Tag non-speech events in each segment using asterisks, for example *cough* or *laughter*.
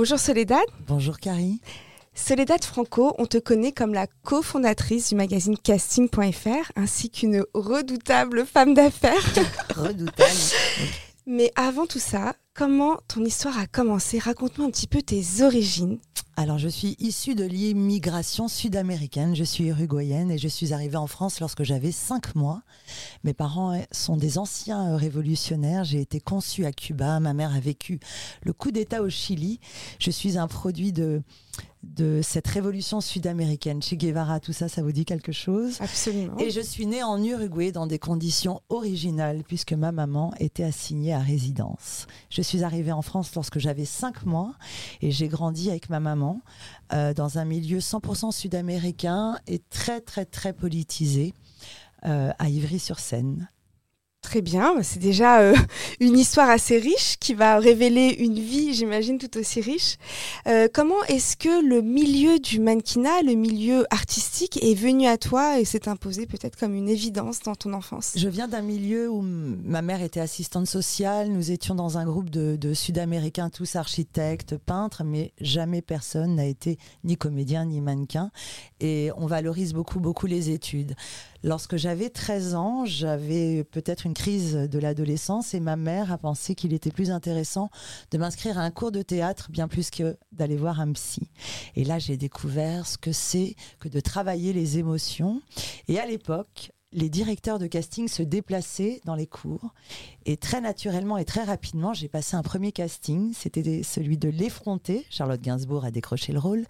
Bonjour Soledad. Bonjour Carrie. Soledad Franco, on te connaît comme la cofondatrice du magazine casting.fr ainsi qu'une redoutable femme d'affaires. *laughs* redoutable. Mais avant tout ça, comment ton histoire a commencé? Raconte-moi un petit peu tes origines. Alors, je suis issue de l'immigration sud-américaine. Je suis uruguayenne et je suis arrivée en France lorsque j'avais 5 mois. Mes parents sont des anciens révolutionnaires. J'ai été conçue à Cuba. Ma mère a vécu le coup d'État au Chili. Je suis un produit de, de cette révolution sud-américaine. Che Guevara, tout ça, ça vous dit quelque chose? Absolument. Et je suis née en Uruguay dans des conditions originales puisque ma maman était assignée à résidence. Je suis arrivée en France lorsque j'avais 5 mois et j'ai grandi avec ma maman euh, dans un milieu 100% sud-américain et très très très politisé euh, à Ivry-sur-Seine. Très bien, c'est déjà euh, *laughs* une histoire assez riche qui va révéler une vie, j'imagine, tout aussi riche. Euh, comment est-ce que le milieu du mannequinat, le milieu artistique, est venu à toi et s'est imposé peut-être comme une évidence dans ton enfance? Je viens d'un milieu où ma mère était assistante sociale, nous étions dans un groupe de, de Sud-Américains, tous architectes, peintres, mais jamais personne n'a été ni comédien ni mannequin. Et on valorise beaucoup, beaucoup les études. Lorsque j'avais 13 ans, j'avais peut-être une crise de l'adolescence et ma mère a pensé qu'il était plus intéressant de m'inscrire à un cours de théâtre bien plus que d'aller voir un psy. Et là, j'ai découvert ce que c'est que de travailler les émotions. Et à l'époque, les directeurs de casting se déplaçaient dans les cours. Et très naturellement et très rapidement, j'ai passé un premier casting. C'était celui de l'effronter. Charlotte Gainsbourg a décroché le rôle.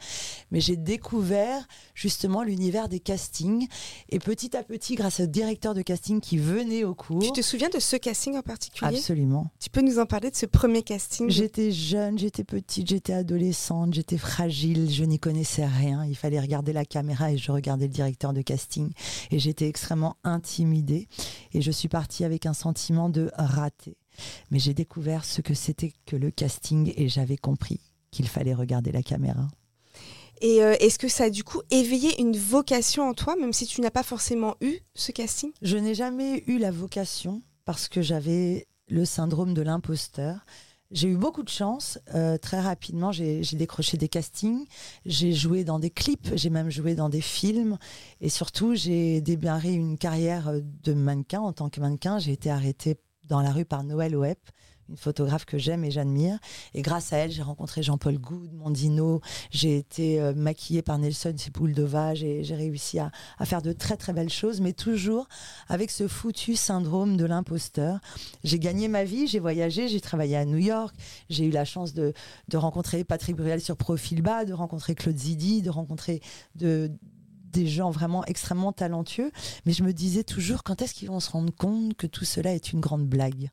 Mais j'ai découvert justement l'univers des castings. Et petit à petit, grâce au directeur de casting qui venait au cours. Tu te souviens de ce casting en particulier? Absolument. Tu peux nous en parler de ce premier casting? J'étais jeune, j'étais petite, j'étais adolescente, j'étais fragile, je n'y connaissais rien. Il fallait regarder la caméra et je regardais le directeur de casting. Et j'étais extrêmement intimidée et je suis partie avec un sentiment de raté. Mais j'ai découvert ce que c'était que le casting et j'avais compris qu'il fallait regarder la caméra. Et euh, est-ce que ça a du coup éveillé une vocation en toi, même si tu n'as pas forcément eu ce casting? Je n'ai jamais eu la vocation parce que j'avais le syndrome de l'imposteur. J'ai eu beaucoup de chance. Euh, très rapidement, j'ai décroché des castings. J'ai joué dans des clips. J'ai même joué dans des films. Et surtout, j'ai démarré une carrière de mannequin. En tant que mannequin, j'ai été arrêtée dans la rue par Noël Oep, une photographe que j'aime et j'admire. Et grâce à elle, j'ai rencontré Jean-Paul Goud, Mondino. J'ai été euh, maquillée par Nelson Sepouldova. J'ai réussi à, faire de très très belles choses, mais toujours avec ce foutu syndrome de l'imposteur. J'ai gagné ma vie, j'ai voyagé, j'ai travaillé à New York. J'ai eu la chance de, de rencontrer Patrick Bruel sur Profil Bas, de rencontrer Claude Zidi, de rencontrer de des gens vraiment extrêmement talentueux, mais je me disais toujours quand est-ce qu'ils vont se rendre compte que tout cela est une grande blague?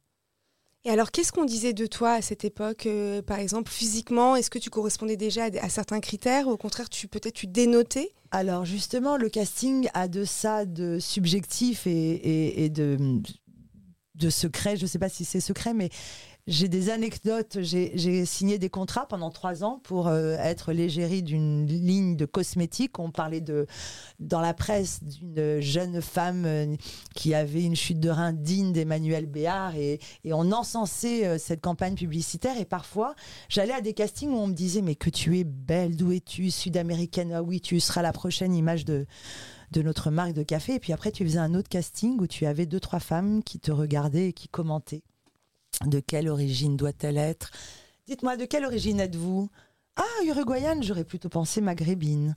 Et alors, qu'est-ce qu'on disait de toi à cette époque, euh, par exemple, physiquement? Est-ce que tu correspondais déjà à, certains critères ou au contraire, tu peut-être tu dénotais? Alors justement, le casting a de ça de subjectif et, et de de secret. Je ne sais pas si c'est secret, mais j'ai des anecdotes. J'ai signé des contrats pendant trois ans pour euh, être l'égérie d'une ligne de cosmétiques. On parlait de, dans la presse d'une jeune femme euh, qui avait une chute de rein digne d'Emmanuel Béard et, on encensait euh, cette campagne publicitaire. Et parfois, j'allais à des castings où on me disait Mais que tu es belle, d'où es-tu Sud-américaine? Ah oui, tu seras la prochaine image de de notre marque de café. Et puis après, tu faisais un autre casting où tu avais deux, trois femmes qui te regardaient et qui commentaient. De quelle origine doit-elle être? Dites-moi, de quelle origine êtes-vous? Ah, uruguayenne, j'aurais plutôt pensé maghrébine.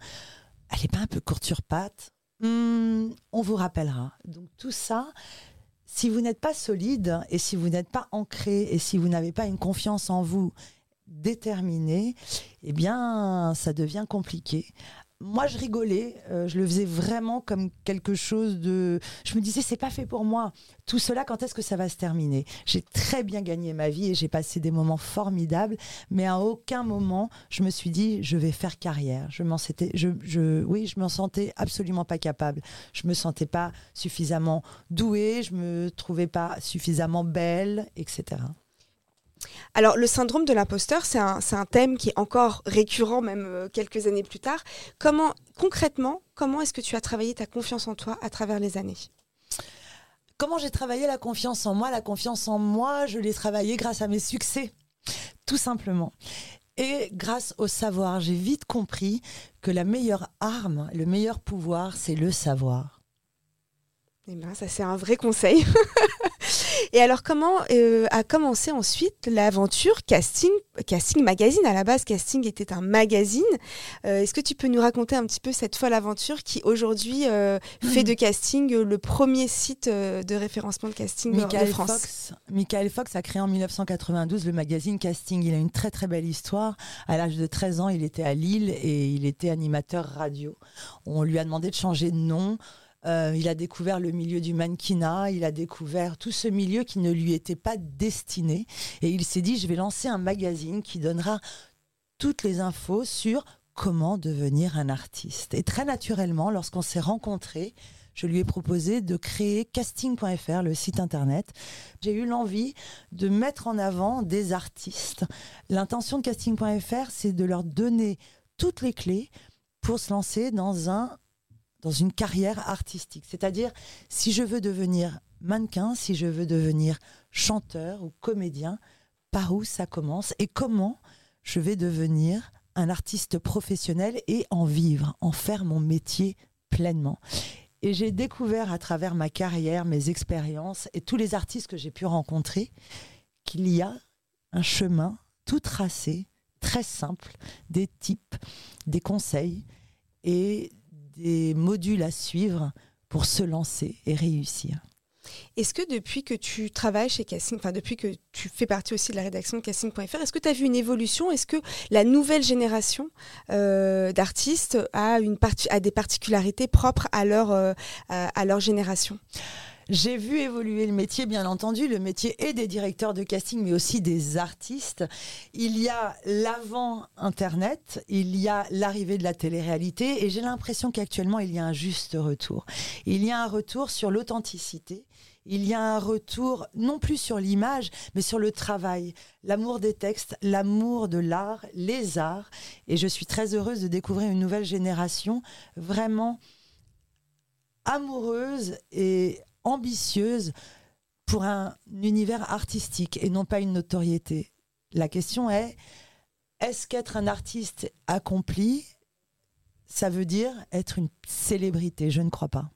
Elle n'est pas un peu courte sur patte hmm, On vous rappellera. Donc tout ça, si vous n'êtes pas solide et si vous n'êtes pas ancré et si vous n'avez pas une confiance en vous déterminée, eh bien, ça devient compliqué. Moi, je rigolais. euh, je le faisais vraiment comme quelque chose de. Je me disais, c'est pas fait pour moi. Tout cela, quand est-ce que ça va se terminer? J'ai très bien gagné ma vie et j'ai passé des moments formidables, mais à aucun moment je me suis dit, je vais faire carrière. Je m'en sentais, je, je, oui, je m'en sentais absolument pas capable. Je me sentais pas suffisamment douée. Je me trouvais pas suffisamment belle, etc. Alors, le syndrome de l'imposteur, c'est un, thème qui est encore récurrent, même euh, quelques années plus tard. Comment, concrètement, comment est-ce que tu as travaillé ta confiance en toi à travers les années? Comment j'ai travaillé la confiance en moi? La confiance en moi, je l'ai travaillée grâce à mes succès, tout simplement. Et grâce au savoir, j'ai vite compris que la meilleure arme, le meilleur pouvoir, c'est le savoir. Eh ben, ça, c'est un vrai conseil. *laughs* Et alors, comment euh, a commencé ensuite l'aventure Casting, Casting Magazine? À la base, Casting était un magazine. Euh, Est-ce que tu peux nous raconter un petit peu cette folle aventure qui aujourd'hui euh, fait de Casting le premier site de référencement de casting de Michael France? Fox, Michael Fox a créé en 1992 le magazine Casting. Il a une très très belle histoire. À l'âge de 13 ans, il était à Lille et il était animateur radio. On lui a demandé de changer de nom. Euh, il a découvert le milieu du mannequinat, il a découvert tout ce milieu qui ne lui était pas destiné. Et il s'est dit, je vais lancer un magazine qui donnera toutes les infos sur comment devenir un artiste. Et très naturellement, lorsqu'on s'est rencontrés, je lui ai proposé de créer casting.fr, le site internet. J'ai eu l'envie de mettre en avant des artistes. L'intention de casting.fr, c'est de leur donner toutes les clés pour se lancer dans un dans une carrière artistique. C'est-à-dire, si je veux devenir mannequin, si je veux devenir chanteur ou comédien, par où ça commence et comment je vais devenir un artiste professionnel et en vivre, en faire mon métier pleinement. Et j'ai découvert à travers ma carrière, mes expériences et tous les artistes que j'ai pu rencontrer qu'il y a un chemin tout tracé, très simple, des types, des conseils et des modules à suivre pour se lancer et réussir. Est-ce que depuis que tu travailles chez Casting, enfin depuis que tu fais partie aussi de la rédaction de Casting.fr, est-ce que tu as vu une évolution? Est-ce que la nouvelle génération euh, d'artistes a, a des particularités propres à leur, euh, à leur génération? J'ai vu évoluer le métier, bien entendu, le métier et des directeurs de casting, mais aussi des artistes. Il y a l'avant Internet, il y a l'arrivée de la télé-réalité, et j'ai l'impression qu'actuellement, il y a un juste retour. Il y a un retour sur l'authenticité. Il y a un retour non plus sur l'image, mais sur le travail, l'amour des textes, l'amour de l'art, les arts. Et je suis très heureuse de découvrir une nouvelle génération vraiment amoureuse et ambitieuse pour un univers artistique et non pas une notoriété. La question est, est-ce qu'être un artiste accompli, ça veut dire être une célébrité? Je ne crois pas.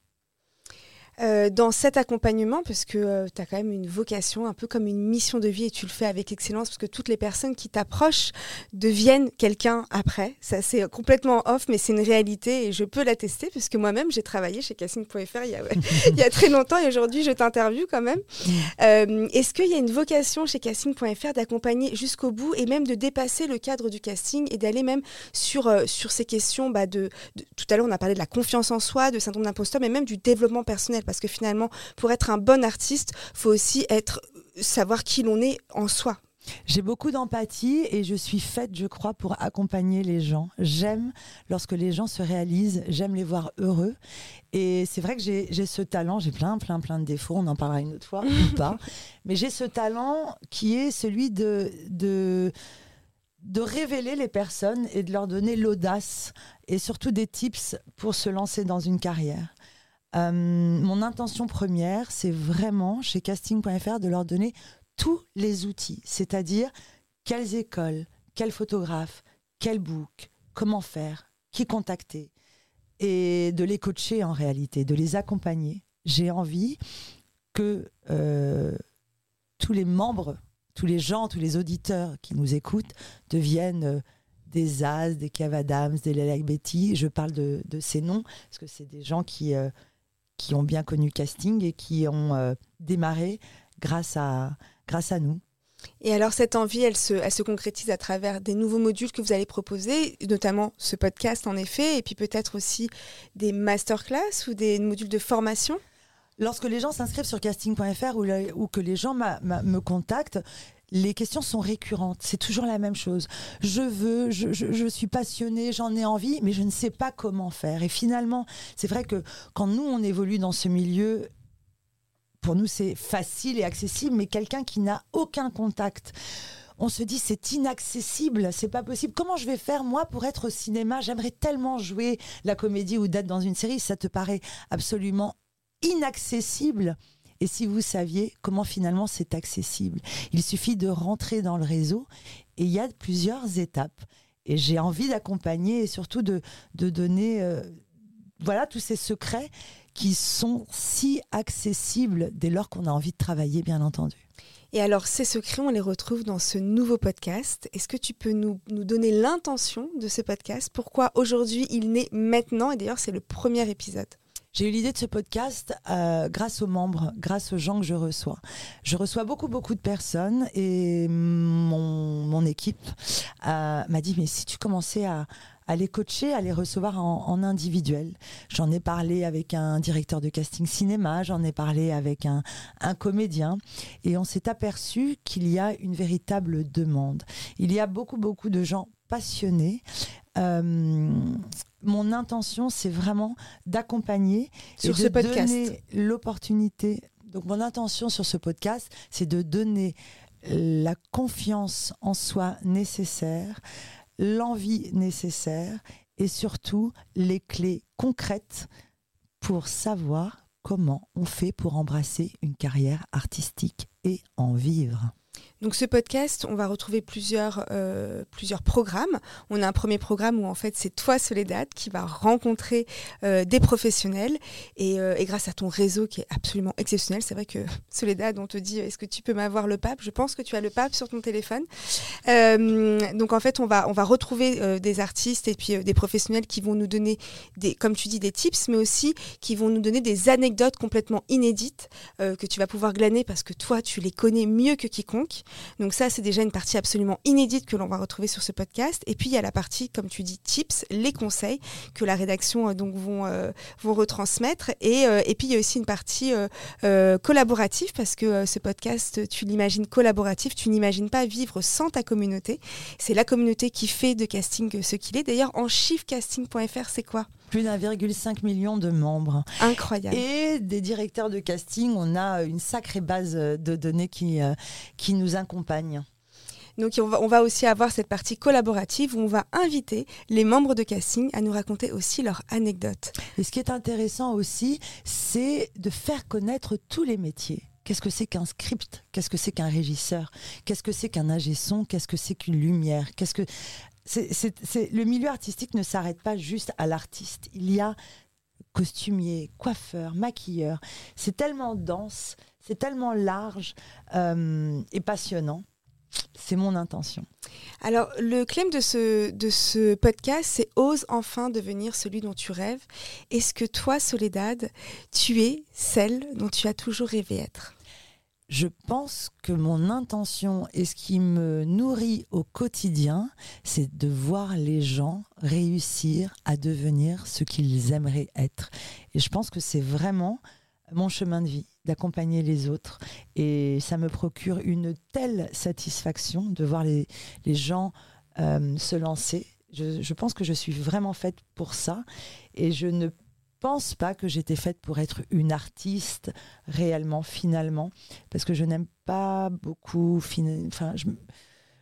Euh, dans cet accompagnement, parce que tu as quand même une vocation, un peu comme une mission de vie, et tu le fais avec excellence, parce que toutes les personnes qui t'approchent deviennent quelqu'un après. Ça, c'est complètement off, mais c'est une réalité, et je peux l'attester, parce que moi-même, j'ai travaillé chez Casting.fr *laughs* il, y a- très longtemps, et aujourd'hui, je t'interviewe quand même. Euh, Est-ce qu'il y a une vocation chez Casting.fr d'accompagner jusqu'au bout, et même de dépasser le cadre du casting, et d'aller même sur, euh, sur ces questions bah, de- Tout à l'heure, on a parlé de la confiance en soi, de syndrome d'imposteur, mais même du développement personnel? Parce que finalement, pour être un bon artiste, faut aussi être savoir qui l'on est en soi. J'ai beaucoup d'empathie et je suis faite, je crois, pour accompagner les gens. J'aime lorsque les gens se réalisent, j'aime les voir heureux. Et c'est vrai que j'ai ce talent, j'ai plein, plein, plein de défauts, on en parlera une autre fois *laughs* ou pas. Mais j'ai ce talent qui est celui de, de, de révéler les personnes et de leur donner l'audace et surtout des tips pour se lancer dans une carrière. Euh, mon intention première, c'est vraiment chez casting.fr de leur donner tous les outils, c'est-à-dire quelles écoles, quels photographes, quel book, comment faire, qui contacter, et de les coacher en réalité, de les accompagner. J'ai envie que euh, tous les membres, tous les gens, tous les auditeurs qui nous écoutent deviennent euh, des As, des Kev Adams, des Lelek Betty. Je parle de, ces noms parce que c'est des gens qui, qui ont bien connu casting et qui ont euh, démarré grâce à, grâce à nous. Et alors cette envie, elle se, elle se concrétise à travers des nouveaux modules que vous allez proposer, notamment ce podcast en effet, et puis peut-être aussi des masterclass ou des modules de formation? Lorsque les gens s'inscrivent sur casting.fr ou, ou, que les gens me contactent, les questions sont récurrentes. C'est toujours la même chose. Je veux, je, suis passionnée, j'en ai envie, mais je ne sais pas comment faire. Et finalement, c'est vrai que quand nous, on évolue dans ce milieu, pour nous, c'est facile et accessible, mais quelqu'un qui n'a aucun contact on se dit c'est inaccessible, c'est pas possible. Comment je vais faire moi pour être au cinéma? J'aimerais tellement jouer la comédie ou d'être dans une série, ça te paraît absolument inaccessible. Et si vous saviez comment finalement c'est accessible, il suffit de rentrer dans le réseau et il y a plusieurs étapes. Et j'ai envie d'accompagner et surtout de, de donner euh, voilà tous ces secrets qui sont si accessibles dès lors qu'on a envie de travailler, bien entendu. Et alors, ces secrets, on les retrouve dans ce nouveau podcast. Est-ce que tu peux nous, nous donner l'intention de ce podcast? Pourquoi aujourd'hui il naît maintenant? Et d'ailleurs, c'est le premier épisode. J'ai eu l'idée de ce podcast euh, grâce aux membres, grâce aux gens que je reçois. Je reçois beaucoup, beaucoup de personnes et mon, mon équipe euh, m'a dit, mais si tu commençais à, à les coacher, à les recevoir en, en individuel. J'en ai parlé avec un directeur de casting cinéma, j'en ai parlé avec un, un comédien, et on s'est aperçu qu'il y a une véritable demande. Il y a beaucoup, beaucoup de gens passionnés. Euh, mon intention, c'est vraiment d'accompagner et de donner l'opportunité. Donc, mon intention sur ce podcast, c'est de donner la confiance en soi nécessaire, l'envie nécessaire et surtout les clés concrètes pour savoir comment on fait pour embrasser une carrière artistique et en vivre. Donc ce podcast, on va retrouver plusieurs, euh, plusieurs programmes. On a un premier programme où en fait c'est toi Soledad qui va rencontrer euh, des professionnels euh, et, grâce à ton réseau qui est absolument exceptionnel, c'est vrai que *laughs* Soledad, on te dit est-ce que tu peux m'avoir le pape? Je pense que tu as le pape sur ton téléphone. donc en fait on va, on va retrouver des artistes et puis des professionnels qui vont nous donner des, comme tu dis, des tips, mais aussi qui vont nous donner des anecdotes complètement inédites que tu vas pouvoir glaner parce que toi tu les connais mieux que quiconque. Donc ça, c'est déjà une partie absolument inédite que l'on va retrouver sur ce podcast. Et puis il y a la partie, comme tu dis, tips, les conseils que la rédaction euh, donc vont, euh, vont retransmettre. Et, euh, et puis il y a aussi une partie collaborative parce que ce podcast, tu l'imagines collaboratif, tu n'imagines pas vivre sans ta communauté. C'est la communauté qui fait de casting ce qu'il est. D'ailleurs, en chiffrecasting.fr, c'est quoi? Plus d'1,5 million de membres. Incroyable. Et des directeurs de casting, on a une sacrée base de données qui, euh, qui nous accompagne. Donc on va, on va, aussi avoir cette partie collaborative où on va inviter les membres de casting à nous raconter aussi leurs anecdotes. Et ce qui est intéressant aussi, c'est de faire connaître tous les métiers. Qu'est-ce que c'est qu'un script? Qu'est-ce que c'est qu'un régisseur? Qu'est-ce que c'est qu'un ingé son? Qu'est-ce que c'est qu'une lumière? Qu'est-ce que c'est, le milieu artistique ne s'arrête pas juste à l'artiste. Il y a costumier, coiffeur, maquilleur. C'est tellement dense, c'est tellement large euh, et passionnant. C'est mon intention. Alors, le claim de ce, de ce podcast, c'est Ose enfin devenir celui dont tu rêves. Est-ce que toi, Soledad, tu es celle dont tu as toujours rêvé être? Je pense que mon intention et ce qui me nourrit au quotidien, c'est de voir les gens réussir à devenir ce qu'ils aimeraient être. Et je pense que c'est vraiment mon chemin de vie, d'accompagner les autres. Et ça me procure une telle satisfaction de voir les, gens euh, se lancer. Je, je pense que je suis vraiment faite pour ça. Et je ne pense pas que j'étais faite pour être une artiste réellement, finalement, parce que je n'aime pas beaucoup. Enfin,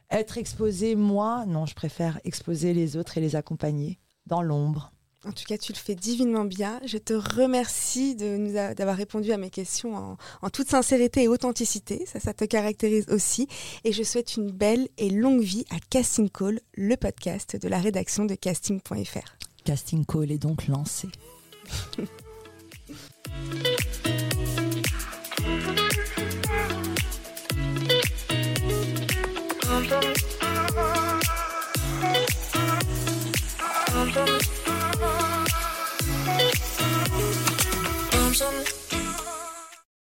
être exposée, moi, non, je préfère exposer les autres et les accompagner dans l'ombre. En tout cas, tu le fais divinement bien. Je te remercie d'avoir répondu à mes questions en, toute sincérité et authenticité. Ça, ça te caractérise aussi. Et je souhaite une belle et longue vie à Casting Call, le podcast de la rédaction de casting.fr. Casting Call est donc lancé. Thank you.